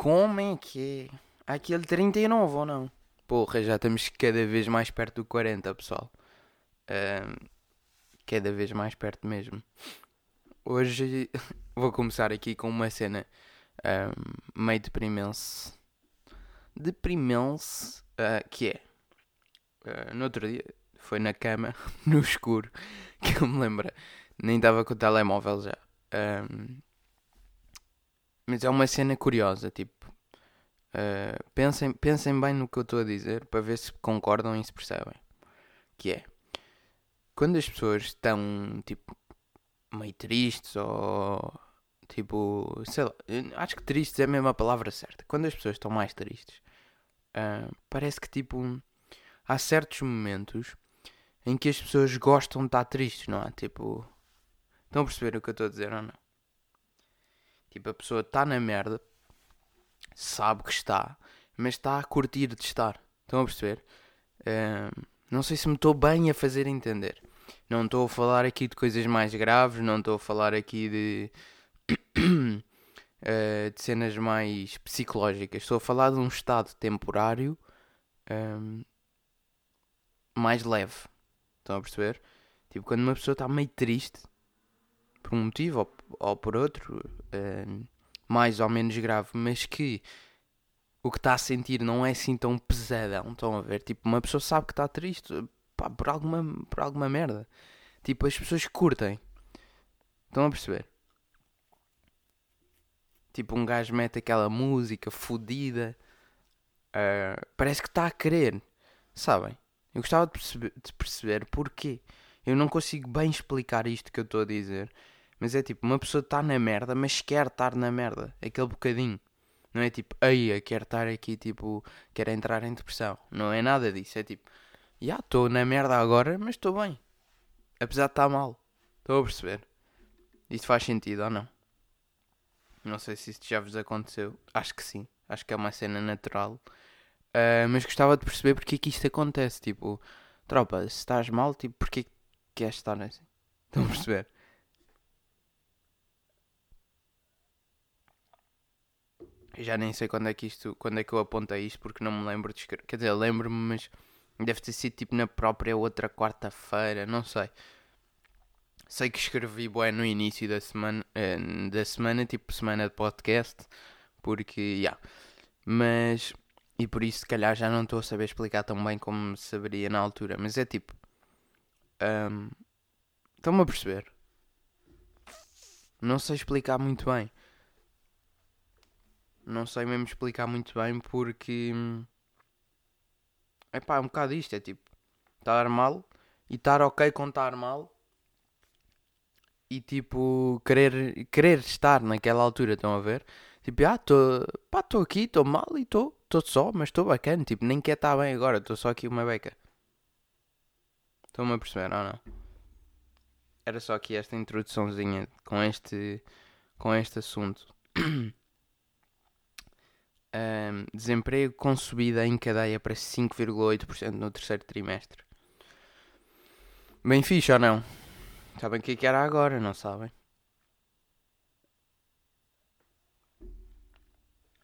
Como é que é? Aquele 39 ou não? Porra, já estamos cada vez mais perto do 40, pessoal. Cada vez mais perto mesmo. Hoje vou começar aqui com uma cena um, meio deprimente. Deprimente, uh, que é. Uh, no outro dia, foi na cama, no escuro, que eu me lembro. Nem estava com o telemóvel já. Mas é uma cena curiosa, tipo. Uh, pensem, pensem bem no que eu estou a dizer para ver se concordam e se percebem. Que é quando as pessoas estão tipo meio tristes ou tipo, sei lá, acho que tristes é a mesma palavra certa. Quando as pessoas estão mais tristes, uh, parece que tipo há certos momentos em que as pessoas gostam de estar tristes, não é? Tipo, estão a perceber o que eu estou a dizer ou não? Tipo, a pessoa está na merda, sabe que está, mas está a curtir de estar. Estão a perceber? Não sei se me estou bem a fazer entender. Não estou a falar aqui de coisas mais graves, não estou a falar aqui de, uh, de cenas mais psicológicas. Estou a falar de um estado temporário um, mais leve. Estão a perceber? Tipo, quando uma pessoa está meio triste, por um motivo ou, ou por outro, um, mais ou menos grave, mas que o que está a sentir não é assim tão pesadão. Estão a ver? Tipo, uma pessoa sabe que está triste pá, por, alguma, por alguma merda. Tipo, as pessoas curtem. Estão a perceber? Tipo, um gajo mete aquela música fodida. Uh, parece que está a querer. Sabem? Eu gostava de perceber, de perceber porquê. Eu não consigo bem explicar isto que eu estou a dizer. Mas é tipo, uma pessoa está na merda, mas quer estar na merda. Aquele bocadinho. Não é tipo, aí, quer estar aqui, tipo, quer entrar em depressão. Não é nada disso. É tipo, já yeah, estou na merda agora, mas estou bem. Apesar de estar mal. Estou a perceber. Isto faz sentido ou não? Não sei se isto já vos aconteceu. Acho que sim. Acho que é uma cena natural. Uh, mas gostava de perceber porque é que isto acontece. Tipo, tropa, se estás mal, tipo, porque que queres estar assim? Estão a perceber? Já nem sei quando é que isto, quando é que eu apontei isto porque não me lembro de escrever. Quer dizer, lembro-me, mas deve ter sido tipo na própria outra quarta-feira, não sei. Sei que escrevi bué no início da semana, uh, da semana, tipo semana de podcast, porque, já. Yeah. Mas, e por isso se calhar já não estou a saber explicar tão bem como saberia na altura, mas é tipo, um, estão-me a perceber? Não sei explicar muito bem. Não sei mesmo explicar muito bem porque, é pá, é um bocado isto, é tipo, estar mal e estar ok com estar mal e tipo querer, querer estar naquela altura, estão a ver? Tipo, ah, estou aqui, estou mal e estou só, mas estou bacana, tipo, nem quer estar bem agora, estou só aqui uma beca. Estão-me a perceber, ou não? Era só aqui esta introduçãozinha com este, com este assunto. um, desemprego com subida em cadeia para 5,8% no terceiro trimestre. Bem fixe ou não? Sabem o que, é que era agora, não sabem?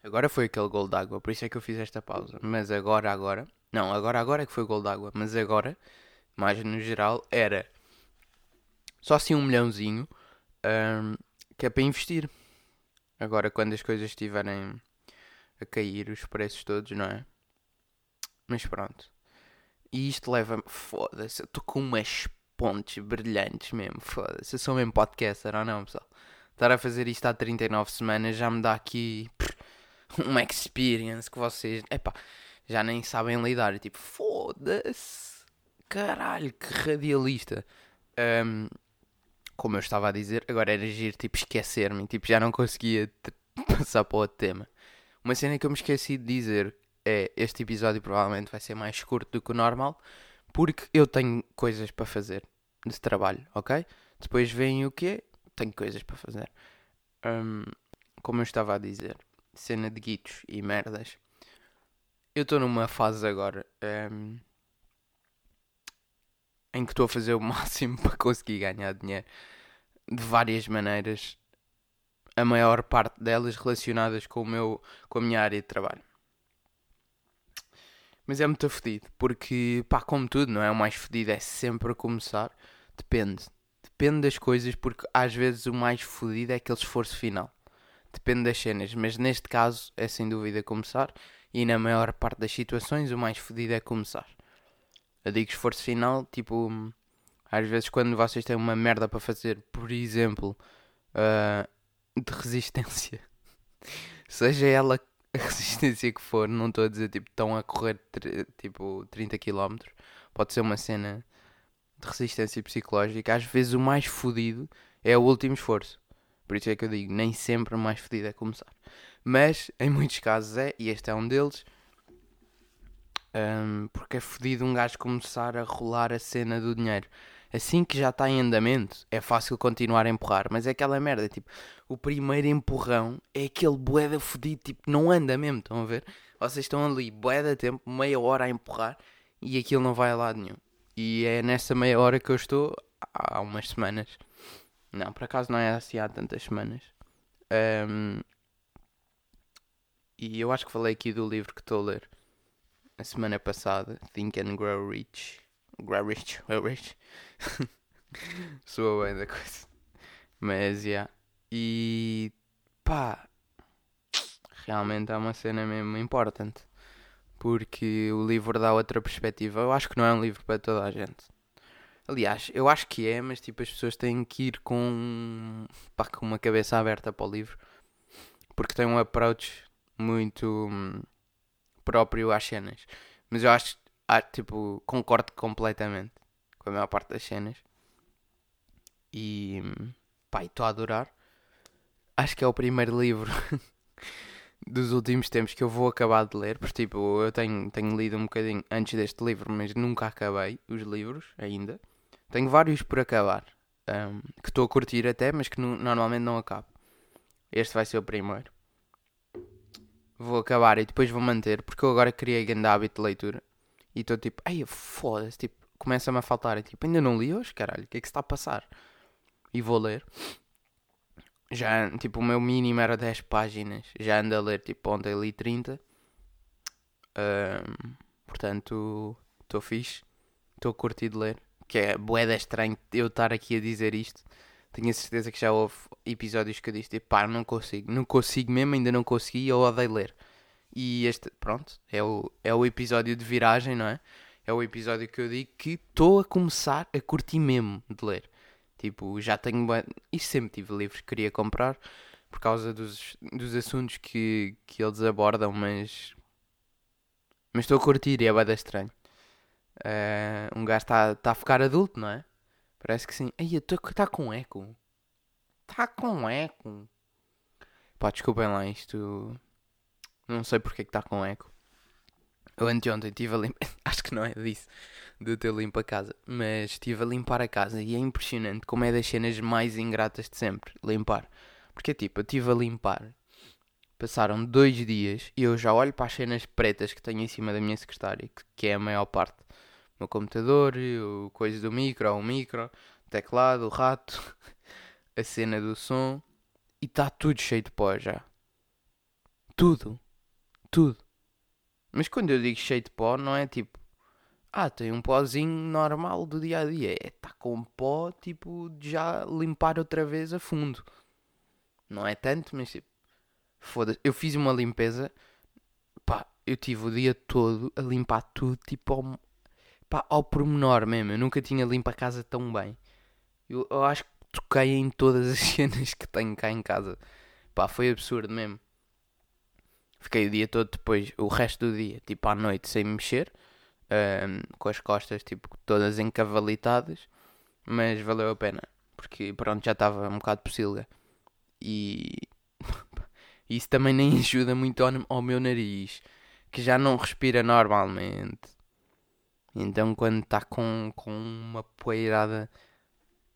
Agora foi aquele gol d'água, por isso é que eu fiz esta pausa. Mas agora, agora. Não, agora, agora é que foi o gol d'água. Mas agora, mais no geral, era só assim um milhãozinho um, que é para investir. Agora, quando as coisas estiverem a cair, os preços todos, não é? Mas pronto. E isto leva-me. Foda-se, eu estou com umas pontos brilhantes mesmo. Foda-se, eu sou mesmo podcaster ou não, pessoal? Estar a fazer isto há 39 semanas já me dá aqui uma experience que vocês, epá, já nem sabem lidar. Tipo, foda-se, caralho, que radialista. Um, como eu estava a dizer, agora era agir, tipo, esquecer-me, tipo, já não conseguia passar para outro tema. Uma cena que eu me esqueci de dizer é: este episódio provavelmente vai ser mais curto do que o normal, porque eu tenho coisas para fazer de trabalho, ok? Depois vem o quê? Tenho coisas para fazer. Um, como eu estava a dizer, cena de guitos e merdas. Eu estou numa fase agora um, em que estou a fazer o máximo para conseguir ganhar dinheiro de várias maneiras. A maior parte delas relacionadas com, o meu, com a minha área de trabalho. Mas é muito fedido, porque, pá, como tudo, não é? O mais fedido é sempre começar. Depende. Depende das coisas, porque às vezes o mais fodido é aquele esforço final. Depende das cenas, mas neste caso é sem dúvida começar. E na maior parte das situações o mais fodido é começar. Eu digo esforço final, tipo, às vezes quando vocês têm uma merda para fazer, por exemplo, uh, de resistência, seja ela a resistência que for, não estou a dizer tipo estão a correr tipo 30 km, pode ser uma cena de resistência psicológica, às vezes o mais fodido é o último esforço. Por isso é que eu digo, nem sempre o mais fodido é começar. Mas em muitos casos é, e este é um deles, um, porque é fodido um gajo começar a rolar a cena do dinheiro. Assim que já está em andamento, é fácil continuar a empurrar, mas é aquela merda, tipo, o primeiro empurrão é aquele boeda fodido, tipo, não anda mesmo, estão a ver? Vocês estão ali, boeda tempo, meia hora a empurrar e aquilo não vai a lado nenhum. E é nessa meia hora que eu estou há umas semanas. Não, por acaso não é assim há tantas semanas. Um, e eu acho que falei aqui do livro que estou a ler a semana passada, Think and Grow Rich. Grow Rich, Grow Rich. Soa bem da coisa. Mas. Yeah. E pá, realmente é uma cena mesmo importante. Porque o livro dá outra perspectiva. Eu acho que não é um livro para toda a gente. Aliás, eu acho que é, mas tipo as pessoas têm que ir com, pá, com uma cabeça aberta para o livro. Porque tem um approach muito hum, próprio às cenas. Mas eu acho, ah, tipo, concordo completamente com a maior parte das cenas. E pá, estou a adorar. Acho que é o primeiro livro dos últimos tempos que eu vou acabar de ler. Porque tipo, eu tenho, tenho lido um bocadinho antes deste livro, mas nunca acabei os livros ainda. Tenho vários por acabar. Um, que estou a curtir até, mas que normalmente não acabo. Este vai ser o primeiro. Vou acabar e depois vou manter, porque eu agora criei grande hábito de leitura. E estou tipo, ai foda-se, tipo, começa-me a faltar. E, tipo, ainda não li hoje, caralho, o que é que se está a passar? E vou ler. Já, tipo, o meu mínimo era 10 páginas. Já ando a ler, tipo, ontem li 30. Um, portanto, estou fixe. Estou a curtir de ler. Que é boeda estranho eu estar aqui a dizer isto. Tenho a certeza que já houve episódios que eu disse, tipo, pá, não consigo. Não consigo mesmo, ainda não consegui, eu odeio ler. E este, pronto, é o, é o episódio de viragem, não é? É o episódio que eu digo que estou a começar a curtir mesmo de ler. Tipo, já tenho. E sempre tive livros que queria comprar por causa dos, dos assuntos que, que eles abordam, mas. Mas estou a curtir e é bem estranho. Uh, um gajo está tá a ficar adulto, não é? Parece que sim. Ai, está com eco. Está com eco. Pá, desculpem lá isto. Não sei porque que está com eco. Eu anteontem estive a limpar. Acho que não é disso. De ter limpo a casa. Mas estive a limpar a casa e é impressionante como é das cenas mais ingratas de sempre. Limpar. Porque tipo, eu estive a limpar. Passaram dois dias e eu já olho para as cenas pretas que tenho em cima da minha secretária, que é a maior parte. O meu computador, o coisa do micro, o micro, o teclado, o rato, a cena do som. E está tudo cheio de pó já. Tudo tudo. Mas quando eu digo cheio de pó, não é tipo, ah, tem um pozinho normal do dia a dia. É, está com pó, tipo, já limpar outra vez a fundo. Não é tanto, mas tipo, foda-se. Eu fiz uma limpeza, pá, eu tive o dia todo a limpar tudo, tipo, ao, pá, ao pormenor mesmo. Eu nunca tinha limpo a casa tão bem. Eu, eu acho que toquei em todas as cenas que tenho cá em casa. Pá, foi absurdo mesmo. Fiquei o dia todo depois, o resto do dia, tipo à noite, sem mexer, um, com as costas tipo todas encavalitadas, mas valeu a pena, porque pronto, já estava um bocado pocilga. E isso também nem ajuda muito ao, ao meu nariz, que já não respira normalmente. Então quando está com, com uma poeirada,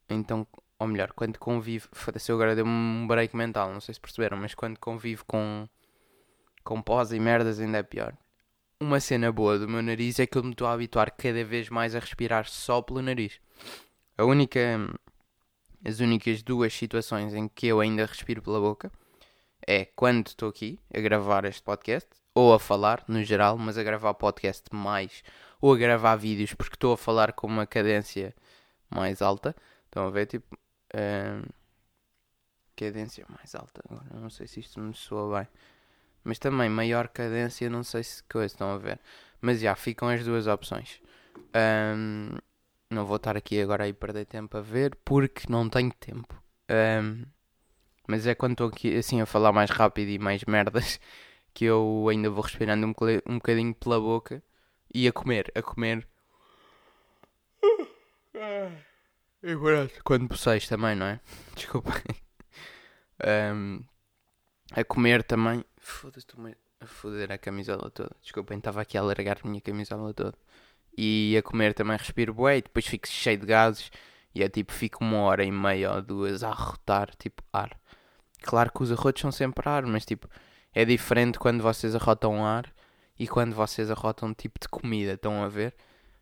então, ou melhor, quando convive, foda-se, agora deu-me um break mental, não sei se perceberam, mas quando convive com com pós e merdas ainda é pior. Uma cena boa do meu nariz é que eu me estou a habituar cada vez mais a respirar só pelo nariz. A única as únicas duas situações em que eu ainda respiro pela boca é quando estou aqui a gravar este podcast, ou a falar no geral, mas a gravar podcast mais, ou a gravar vídeos porque estou a falar com uma cadência mais alta. Estão a ver, tipo, um, cadência mais alta. Agora, não sei se isto me soa bem, mas também maior cadência, não sei se coisa, estão a ver. Mas já ficam as duas opções. Um, não vou estar aqui agora aí perder tempo a ver porque não tenho tempo. Um, mas é quando estou aqui assim a falar mais rápido e mais merdas que eu ainda vou respirando um, um bocadinho pela boca e a comer, a comer. É verdade. Quando posseis também, não é? Desculpa. Um, a comer também. Foda-se, estou-me a foder a camisola toda. Desculpem, estava aqui a alargar a minha camisola toda. E a comer também respiro bué e depois fico cheio de gases. E é tipo, fico uma hora e meia ou duas a arrotar, tipo, ar. Claro que os arrotos são sempre ar, mas tipo, é diferente quando vocês arrotam ar e quando vocês arrotam tipo de comida, estão a ver?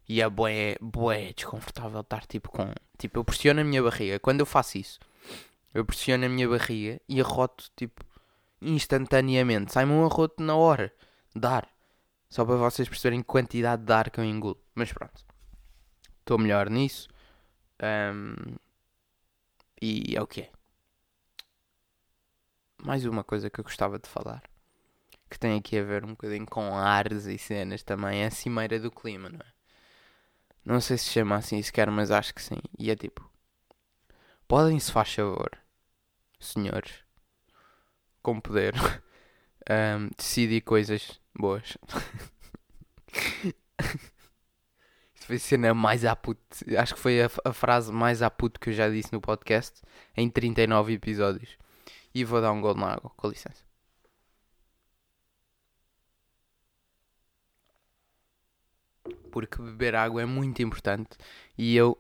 E é bué, bué desconfortável estar tipo com... Tipo, eu pressiono a minha barriga. Quando eu faço isso, eu pressiono a minha barriga e arroto tipo instantaneamente. Sai-me um arroto na hora. Dar. Só para vocês perceberem quantidade de ar que eu engulo. Mas pronto. Estou melhor nisso. Um, e é o que é. Mais uma coisa que eu gostava de falar. Que tem aqui a ver um bocadinho com ares e cenas também. É a cimeira do clima, não é? Não sei se chama assim sequer, mas acho que sim. E é tipo. Podem, se faz favor, senhores, com poder, um, decidir coisas boas. Isto foi a cena mais a puto. Acho que foi a, a, frase mais a puto que eu já disse no podcast em 39 episódios. E vou dar um gol na água, com licença. Porque beber água é muito importante. E eu,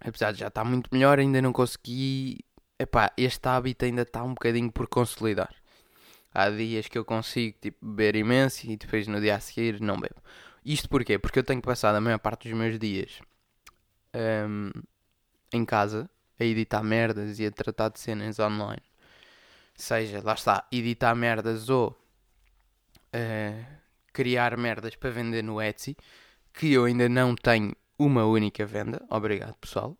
apesar de já estar muito melhor, ainda não consegui. Epá, este hábito ainda está um bocadinho por consolidar. Há dias que eu consigo tipo, beber imenso e depois no dia a seguir não bebo. Isto porquê? Porque eu tenho passado a maior parte dos meus dias um, em casa a editar merdas e a tratar de cenas online. Seja, lá está, editar merdas ou uh, criar merdas para vender no Etsy, que eu ainda não tenho uma única venda. Obrigado, pessoal.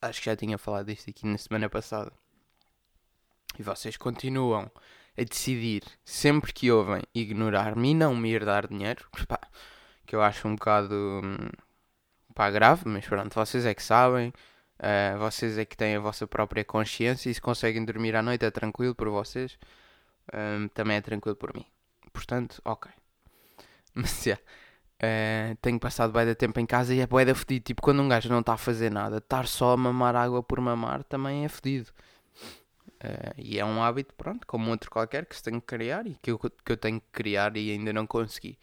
Acho que já tinha falado disto aqui na semana passada. E vocês continuam a decidir, sempre que ouvem, ignorar-me e não me ir dar dinheiro. Pá, que eu acho um bocado hum, pá, grave, mas pronto, vocês é que sabem. Uh, vocês é que têm a vossa própria consciência e se conseguem dormir à noite é tranquilo por vocês. Um, também é tranquilo por mim. Portanto, ok. Mas yeah, uh, tenho passado bem de tempo em casa e é bué da fedido. Tipo, quando um gajo não está a fazer nada, estar só a mamar água por mamar também é fedido. Uh, e é um hábito, pronto, como outro qualquer que se tem que criar e que eu, que eu tenho que criar e ainda não consegui.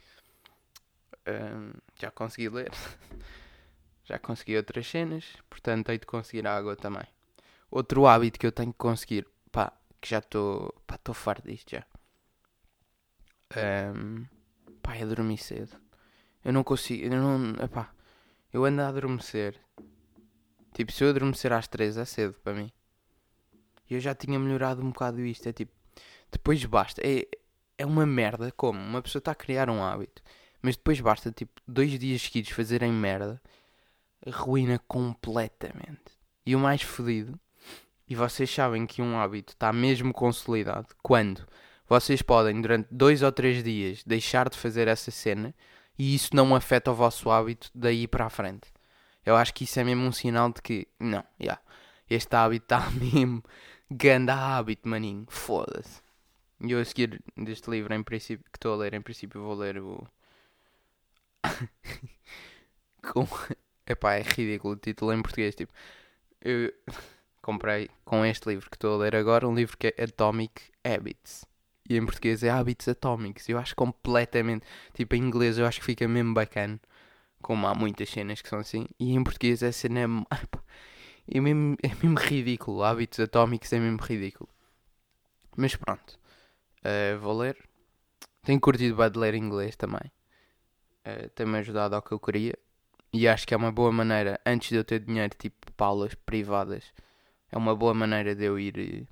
Uh, já consegui ler. já consegui outras cenas, portanto hei de conseguir a água também. Outro hábito que eu tenho que conseguir, pá, que já estou, pá, estou farto disto já. Um, pá, é dormir cedo. Eu não consigo, eu não, epá, eu ando a adormecer. Tipo, se eu adormecer às 3 é cedo para mim. E eu já tinha melhorado um bocado isto, é tipo, depois basta, é, é uma merda como uma pessoa está a criar um hábito, mas depois basta, tipo, dois dias seguidos fazerem merda ruína completamente. E o mais fodido, e vocês sabem que um hábito está mesmo consolidado quando vocês podem, durante dois ou três dias, deixar de fazer essa cena e isso não afeta o vosso hábito daí para a frente. Eu acho que isso é mesmo um sinal de que, não, yeah, este hábito está mesmo ganda hábito, maninho, foda-se. E eu a seguir deste livro, em princípio, que estou a ler, em princípio vou ler o. Com Epá, é ridículo o título em português. Tipo, eu comprei com este livro que estou a ler agora um livro que é Atomic Habits. E em português é Hábitos Atómicos. Eu acho completamente. Tipo, em inglês eu acho que fica mesmo bacana. Como há muitas cenas que são assim. E em português a cena é. É mesmo, é mesmo ridículo. Hábitos Atómicos é mesmo ridículo. Mas pronto. Uh, vou ler. Tenho curtido bem de ler inglês também. Uh, Tem-me ajudado ao que eu queria E acho que é uma boa maneira, antes de eu ter dinheiro, tipo, para aulas privadas, é uma boa maneira de eu ir eh,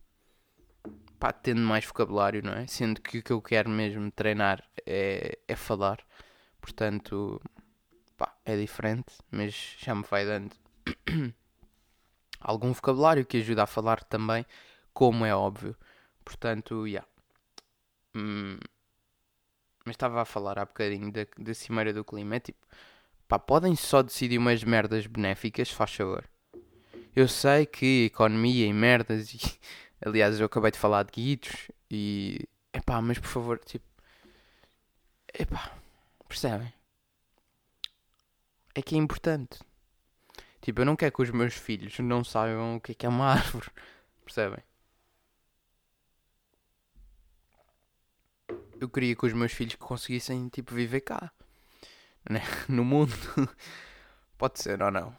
pá, tendo mais vocabulário, não é? Sendo que o que eu quero mesmo treinar é, é falar. Portanto, pá, é diferente, mas já me vai dando algum vocabulário que ajuda a falar também, como é óbvio. Portanto, já. Yeah. Hum, mas estava a falar há bocadinho da, da Cimeira do Clima. É tipo, pá, podem só decidir umas merdas benéficas, faz favor. Eu sei que economia e merdas, e, aliás, eu acabei de falar de guitos e. Epá, mas por favor, tipo. Epá, percebem? É que é importante. Tipo, eu não quero que os meus filhos não saibam o que é que é uma árvore. Percebem? Eu queria que os meus filhos conseguissem, tipo, viver cá. Né? No mundo. Pode ser ou não.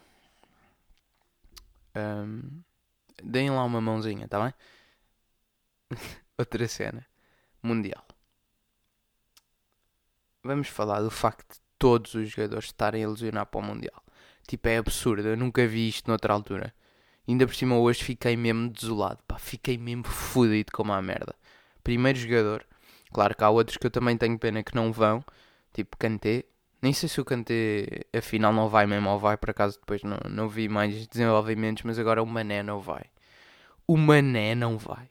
Um, deem lá uma mãozinha, tá bem? Outra cena. Mundial. Vamos falar do facto de todos os jogadores estarem a ilusionar para o Mundial. Tipo, é absurdo. Eu nunca vi isto noutra altura. Ainda por cima hoje fiquei mesmo desolado. Pá, fiquei mesmo fodido como a merda. Primeiro jogador. Claro que há outros que eu também tenho pena que não vão. Tipo, Kanté. Nem sei se o Kanté afinal não vai mesmo ou vai. Por acaso depois não, não vi mais desenvolvimentos. Mas agora o Mané não vai. O Mané não vai.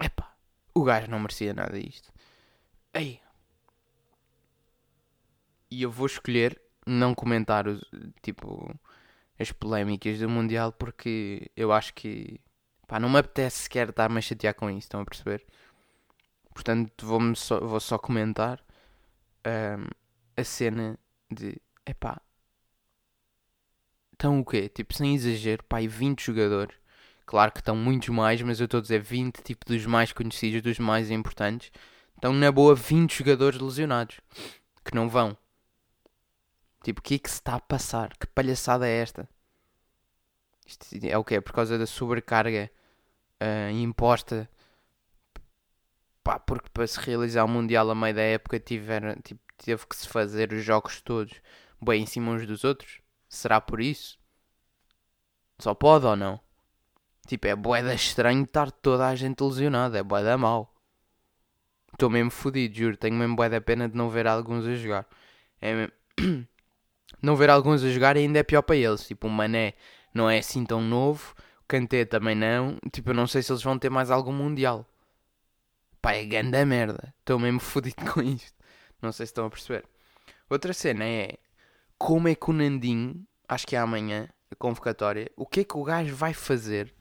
Epá. O gajo não merecia nada disto. Ei. E eu vou escolher não comentar os, tipo as polémicas do Mundial porque eu acho que pá, não me apetece sequer estar-me a chatear com isso, estão a perceber? Portanto, vou, só, vou só comentar um, a cena de epá. Estão o quê? Tipo, sem exagero, e 20 jogadores. Claro que estão muitos mais, mas eu estou a dizer 20, tipo, dos mais conhecidos, dos mais importantes. Estão na boa 20 jogadores lesionados que não vão. Tipo, o que é que se está a passar? Que palhaçada é esta? Isto é o que? É por causa da sobrecarga uh, imposta. Pá, porque para se realizar o Mundial a meio da época tiveram, tipo, teve que se fazer os jogos todos bem em cima uns dos outros? Será por isso? Só pode ou não? Tipo, é boeda estranho estar toda a gente lesionada. É boeda mal. Estou mesmo fodido, juro. Tenho mesmo boeda pena de não ver alguns a jogar. É mesmo... não ver alguns a jogar ainda é pior para eles. Tipo, o Mané não é assim tão novo, o Kanté também não. Tipo, eu não sei se eles vão ter mais algum Mundial. Pá, é ganda merda. Estou mesmo fodido com isto. Não sei se estão a perceber. Outra cena é como é que o Nandinho, acho que é amanhã, a convocatória, o que é que o gajo vai fazer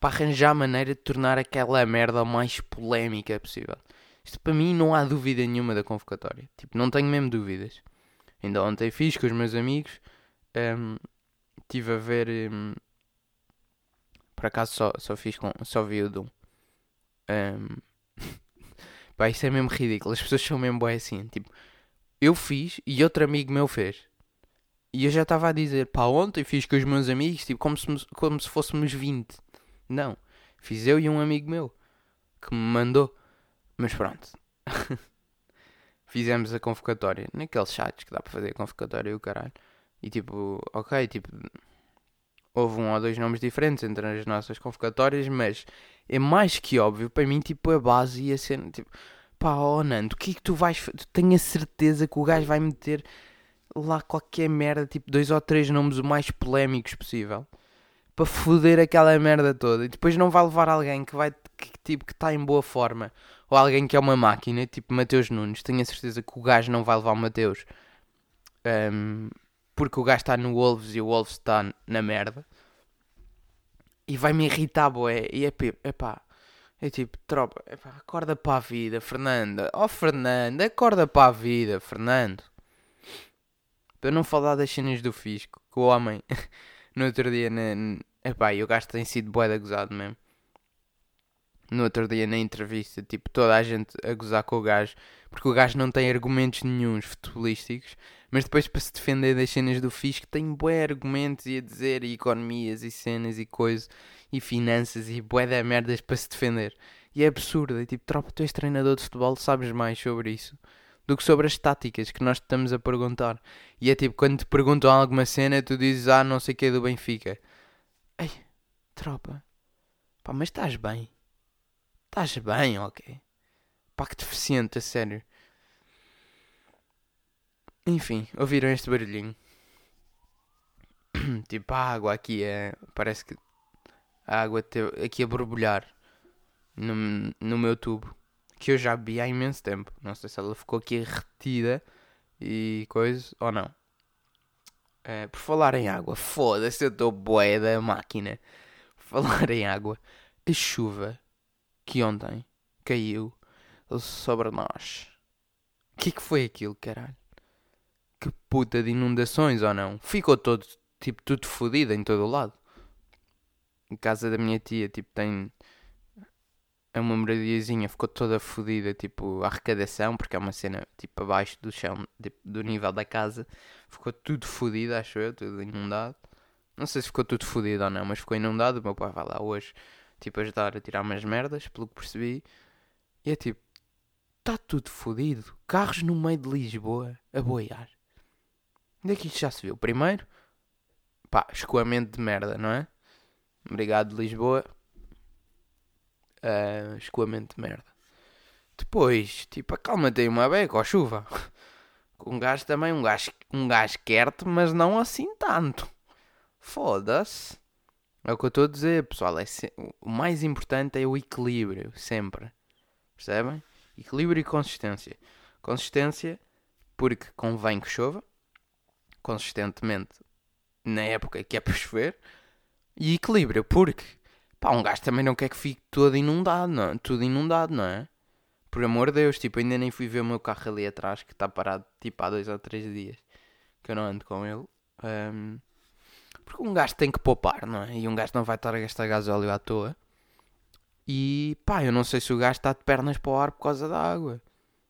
para arranjar a maneira de tornar aquela merda mais polémica possível? Isto para mim não há dúvida nenhuma da convocatória. Tipo, não tenho mesmo dúvidas. Ainda ontem fiz com os meus amigos. Um, a ver. Um, por acaso só, só fiz com. Só vi o Doom. Um, pá, isso é mesmo ridículo. As pessoas são mesmo boas assim. Tipo, eu fiz e outro amigo meu fez. E eu já estava a dizer, pá, ontem fiz com os meus amigos, tipo, como se, como se fôssemos 20. Não. Fiz eu e um amigo meu que me mandou. Mas pronto. fizemos a convocatória naqueles sites que dá para fazer a convocatória e o caralho. E tipo, ok, tipo, houve um ou dois nomes diferentes entre as nossas convocatórias, mas é mais que óbvio para mim, tipo, a base ia ser tipo, pá, oh Nando, o que é que tu vais. Tu tenho a certeza que o gajo vai meter lá qualquer merda, tipo, dois ou três nomes o mais polémicos possível para foder aquela merda toda e depois não vai levar alguém que vai que, tipo que está em boa forma ou alguém que é uma máquina, tipo Mateus Nunes, tenho a certeza que o gajo não vai levar o Mateus um, porque o gajo está no Wolves e o Wolves está na merda e vai-me irritar, boé. E é, é pá, é tipo, tropa, epá, acorda para a vida, Fernanda. Oh, Fernanda, acorda para a vida, Fernando. Para não falar das cenas do fisco, que o homem, no outro dia, na, epá, e o gajo tem sido boé gozado mesmo no outro dia na entrevista, tipo, toda a gente a gozar com o gajo, porque o gajo não tem argumentos nenhums futebolísticos, mas depois para se defender das cenas do Fisco tem bué argumentos e a dizer e economias e cenas e coisas e finanças e bué da merdas para se defender. E é absurdo, é tipo, tropa, tu és treinador de futebol, sabes mais sobre isso. do que sobre as táticas que nós estamos a perguntar. E é tipo, quando te perguntam alguma cena, tu dizes, ah, não sei o que é do Benfica. Ei, tropa, pá, mas estás bem? Estás bem, ok? Pá, que deficiente, a sério. Enfim, ouviram este barulhinho? tipo, a água aqui é. Parece que a água teve aqui a borbulhar no, no meu tubo. Que eu já bebi há imenso tempo. Não sei se ela ficou aqui retida e coisa ou não. É, por falar em água, foda-se, eu estou boé da máquina. Por falar em água, a chuva que ontem caiu sobre nós. O que, que foi aquilo, caralho? Que puta de inundações ou não? Ficou todo, tipo, tudo fodido em todo o lado. Em casa da minha tia, tipo, tem uma moradiazinha, ficou toda fodida, tipo, a arrecadação, porque é uma cena, tipo, abaixo do chão, tipo, do nível da casa. Ficou tudo fodido, acho eu, tudo inundado. Não sei se ficou tudo fodido ou não, mas ficou inundado. O meu pai vai lá hoje, tipo, ajudar a tirar umas merdas, pelo que percebi. E é tipo, está tudo fodido. Carros no meio de Lisboa a boiar. Onde é que isto já se viu? Primeiro, pá, escoamento de merda, não é? Obrigado, Lisboa. Uh, escoamento de merda. Depois, tipo, acalma-te aí uma beca, ó chuva. Um gajo também, um gajo, um gajo quer-te, mas não assim tanto. Foda-se. É o que eu estou a dizer, pessoal. É se... O mais importante é o equilíbrio, sempre. Percebem? Equilíbrio e consistência. Consistência, porque convém que chova. Consistentemente, na época que é para chover. E equilíbrio, porque pá, um gajo também não quer que fique todo inundado, não? É? Tudo inundado, não é? Por amor de Deus, tipo, ainda nem fui ver o meu carro ali atrás que está parado tipo há dois ou três dias que eu não ando com ele. Um, porque um gajo tem que poupar, não é? E um gajo não vai estar a gastar gasóleo à toa. E pá, eu não sei se o gajo está de pernas para o ar por causa da água.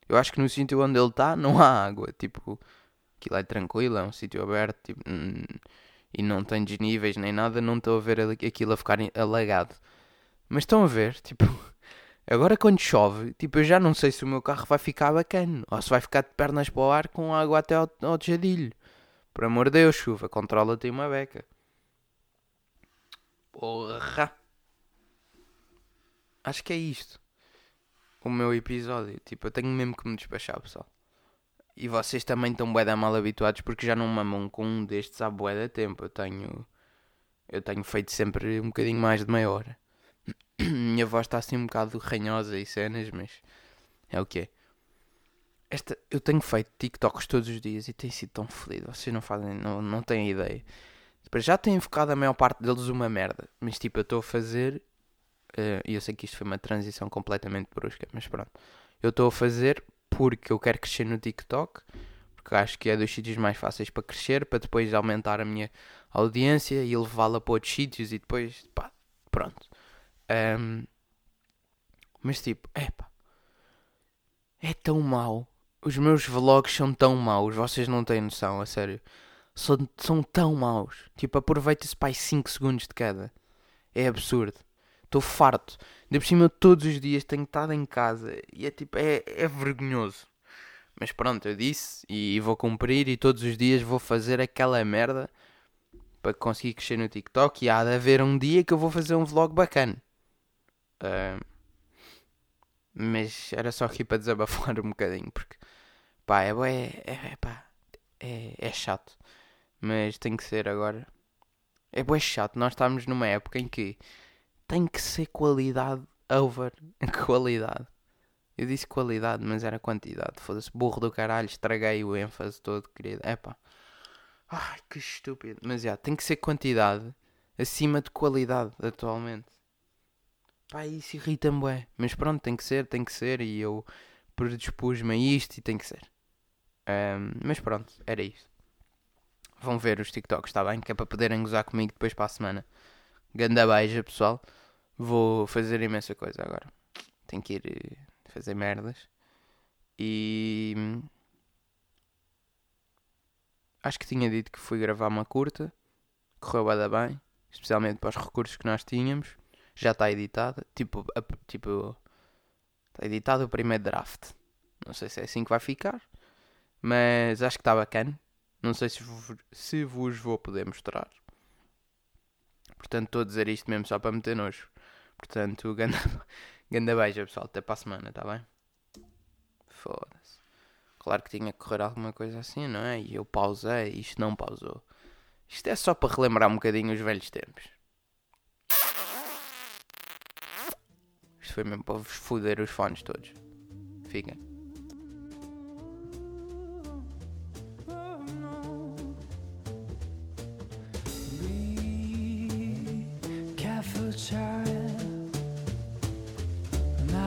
Eu acho que no sítio onde ele está não há água. Tipo, aquilo é tranquilo, é um sítio aberto tipo, hum, e não tem desníveis nem nada. Não estou a ver aquilo a ficar alagado. Mas estão a ver, tipo, agora quando chove, tipo, eu já não sei se o meu carro vai ficar bacana ou se vai ficar de pernas para o ar com água até ao, tejadilho. Por amor de Deus, chuva, controla-te uma beca. Porra! Acho que é isto. O meu episódio. Tipo, eu tenho mesmo que me despachar, pessoal. E vocês também estão bué mal habituados porque já não mamam com um destes há bué de tempo. Eu tenho... Eu tenho feito sempre um bocadinho mais de meia hora. Minha voz está assim um bocado ranhosa e cenas, mas... É o que é. Esta, eu tenho feito TikToks todos os dias e tem sido tão fodido. Vocês não fazem, não, não têm ideia. Já tenho focado a maior parte deles uma merda. Mas tipo, eu estou a fazer. Uh, e eu sei que isto foi uma transição completamente brusca, mas pronto. Eu estou a fazer porque eu quero crescer no TikTok. Porque acho que é dos sítios mais fáceis para crescer. Para depois aumentar a minha audiência e levá-la para outros sítios. E depois, pá, pronto. Um, mas tipo, é pá. É tão mau os meus vlogs são tão maus, vocês não têm noção, a sério. São, são tão maus. Tipo, aproveita-se para 5 segundos de cada. É absurdo. Estou farto. De por cima, todos os dias tenho estado em casa e é tipo, é, é vergonhoso. Mas pronto, eu disse e vou cumprir e todos os dias vou fazer aquela merda para conseguir crescer no TikTok. E há de haver um dia que eu vou fazer um vlog bacana. Uh, mas era só aqui para desabafar um bocadinho, porque pá, é, é, é, pá, é, é chato. Mas tem que ser agora. É bué chato. Nós estamos numa época em que tem que ser qualidade over qualidade. Eu disse qualidade, mas era quantidade. Foda-se, burro do caralho, estraguei o ênfase todo, querido. É pá. Ai, que estúpido. Mas já, tem que ser quantidade acima de qualidade atualmente. Pá, isso irrita-me, bué. Mas pronto, tem que ser, tem que ser. E eu predispus-me a isto e tem que ser. Um, mas pronto, era isso. Vão ver os TikToks, está bem? Que é para poderem gozar comigo depois para a semana. Ganda beija, pessoal. Vou fazer imensa coisa agora. Tenho que ir eh, fazer merdas. E. Acho que tinha dito que fui gravar uma curta. Correu bem, especialmente para os recursos que nós tínhamos já está editada. Tipo, a, tipo, está editado o primeiro draft. Não sei se é assim que vai ficar. Mas acho que está bacana. Não sei se, vos- se vos vou poder mostrar. Portanto, estou a dizer isto mesmo só para meter nojo. Portanto, ganda, ganda beija, pessoal. Até para a semana, está bem? Foda-se. Claro que tinha que correr alguma coisa assim, não é? E eu pausei, isto não pausou. Isto é só para relembrar um bocadinho os velhos tempos. Isto foi mesmo para vos foder os fones todos. Fiquem. Child.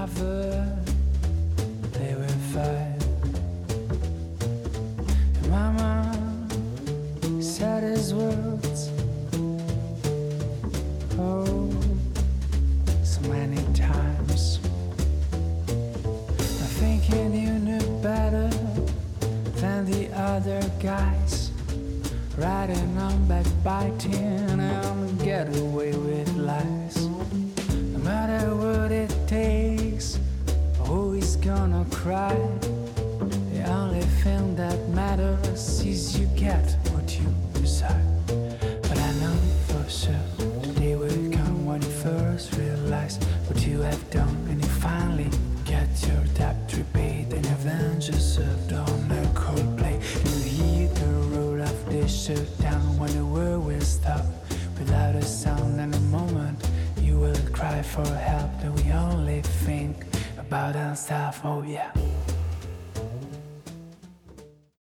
Play with fire. Your mama said his words. Oh, so many times. I'm thinking you knew better than the other guys. Riding on backbiting and I'm get away with lies. Cry. The only thing that matters is you get about ourselves. Oh yeah.